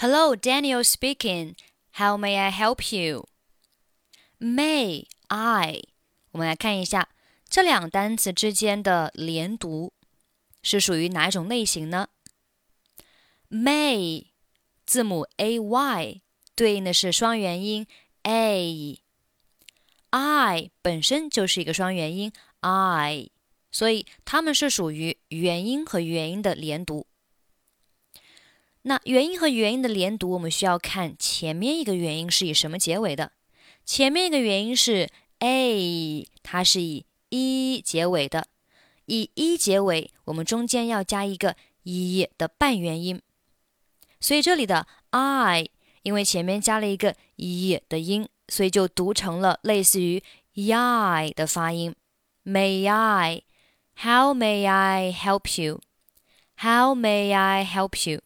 Hello, Daniel speaking. How may I help you? May I？我们来看一下这两单词之间的连读是属于哪一种类型呢？May 字母 a y 对应的是双元音 a，I 本身就是一个双元音 I，所以它们是属于元音和元音的连读。那元音和元音的连读，我们需要看前面一个元音是以什么结尾的。前面一个元音是 a，它是以 e 结尾的。以 e 结尾，我们中间要加一个 e 的半元音。所以这里的 I，因为前面加了一个 e 的音，所以就读成了类似于 y 的发音。May I？How may I help you？How may I help you?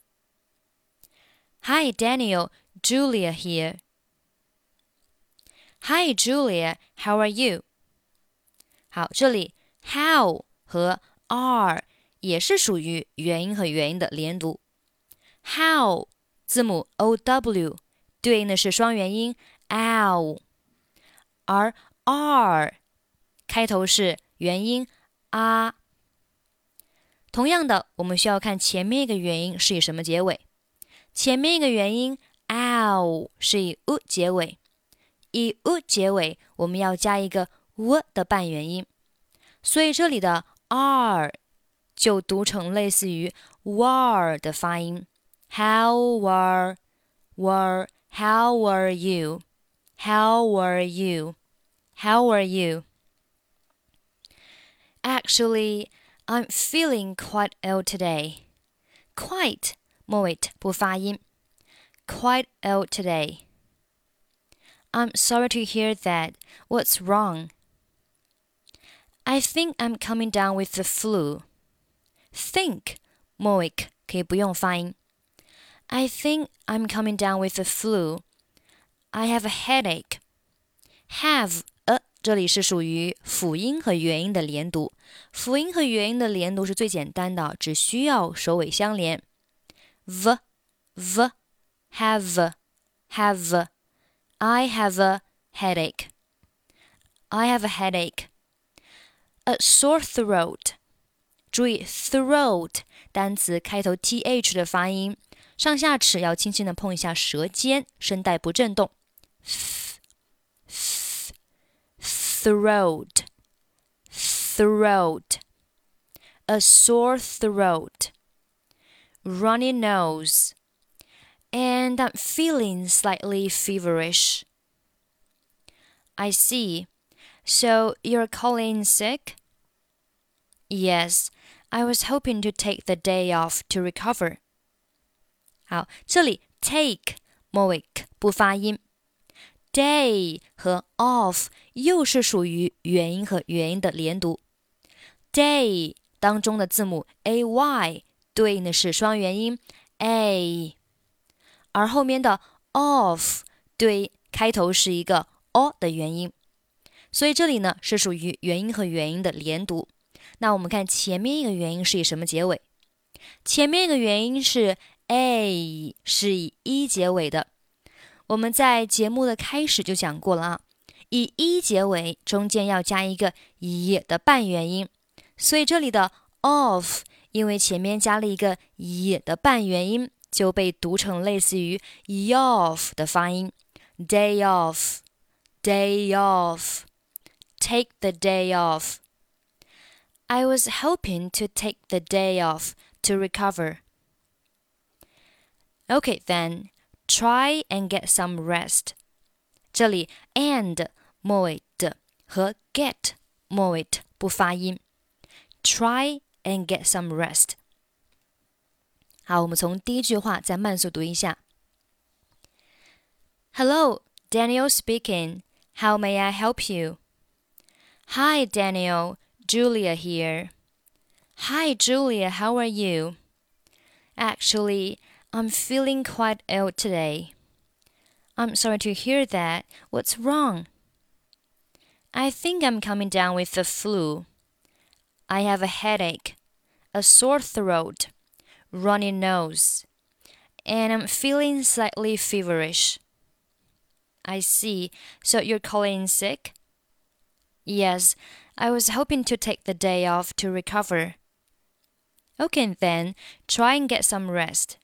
hi daniel，Julia here。hi Julia，how are you？好，这里 how 和 are 也是属于元音和元音的连读。how 字母 O W 对应的是双元音 l，而 r 开头是元音 a。同样的，我们需要看前面一个元音是以什么结尾。前面一个元音 ow 是以 u 结尾，以 u 结尾，我们要加一个 w 的半元音，所以这里的 r 就读成类似于 were 的发音。How were were How were you? How were you? How were you? Actually, I'm feeling quite ill today. Quite 末尾不发音。Quite ill today. I'm sorry to hear that. What's wrong? I think I'm coming down with the flu. Think 末尾可以不用发音。I think I'm coming down with the flu. I have a headache. Have 呃，这里是属于辅音和元音的连读。辅音和元音的连读是最简单的，只需要首尾相连。 v v have have I have a headache. I have a headache. A sore throat. 注意 throat 单词开头 th 的发音，上下齿要轻轻的碰一下舌尖，声带不震动。throat throat a sore throat runny nose, and I'm feeling slightly feverish. I see. So you're calling sick? Yes, I was hoping to take the day off to recover. 好，这里 take 末尾不发音，day 和 off 又是属于元音和元音的连读。day 当中的字母 a y 对应的是双元音 a，而后面的 of 对开头是一个 o 的元音，所以这里呢是属于元音和元音的连读。那我们看前面一个元音是以什么结尾？前面一个元音是 a，是以 e 结尾的。我们在节目的开始就讲过了啊，以 e 结尾，中间要加一个 e 的半元音，所以这里的 of。因为前面加了一个 e 的半元音，就被读成类似于 e off 的发音。day off, day off, take the day off. I was hoping to take the day off to recover. Okay, then try and get some rest. 这里 and 末尾的和 get 末尾不发音。Try and get some rest. 好，我们从第一句话再慢速读一下。Hello, Daniel speaking. How may I help you? Hi, Daniel. Julia here. Hi, Julia. How are you? Actually, I'm feeling quite ill today. I'm sorry to hear that. What's wrong? I think I'm coming down with the flu. I have a headache, a sore throat, runny nose, and I'm feeling slightly feverish. I see. So you're calling sick? Yes, I was hoping to take the day off to recover. Okay, then, try and get some rest.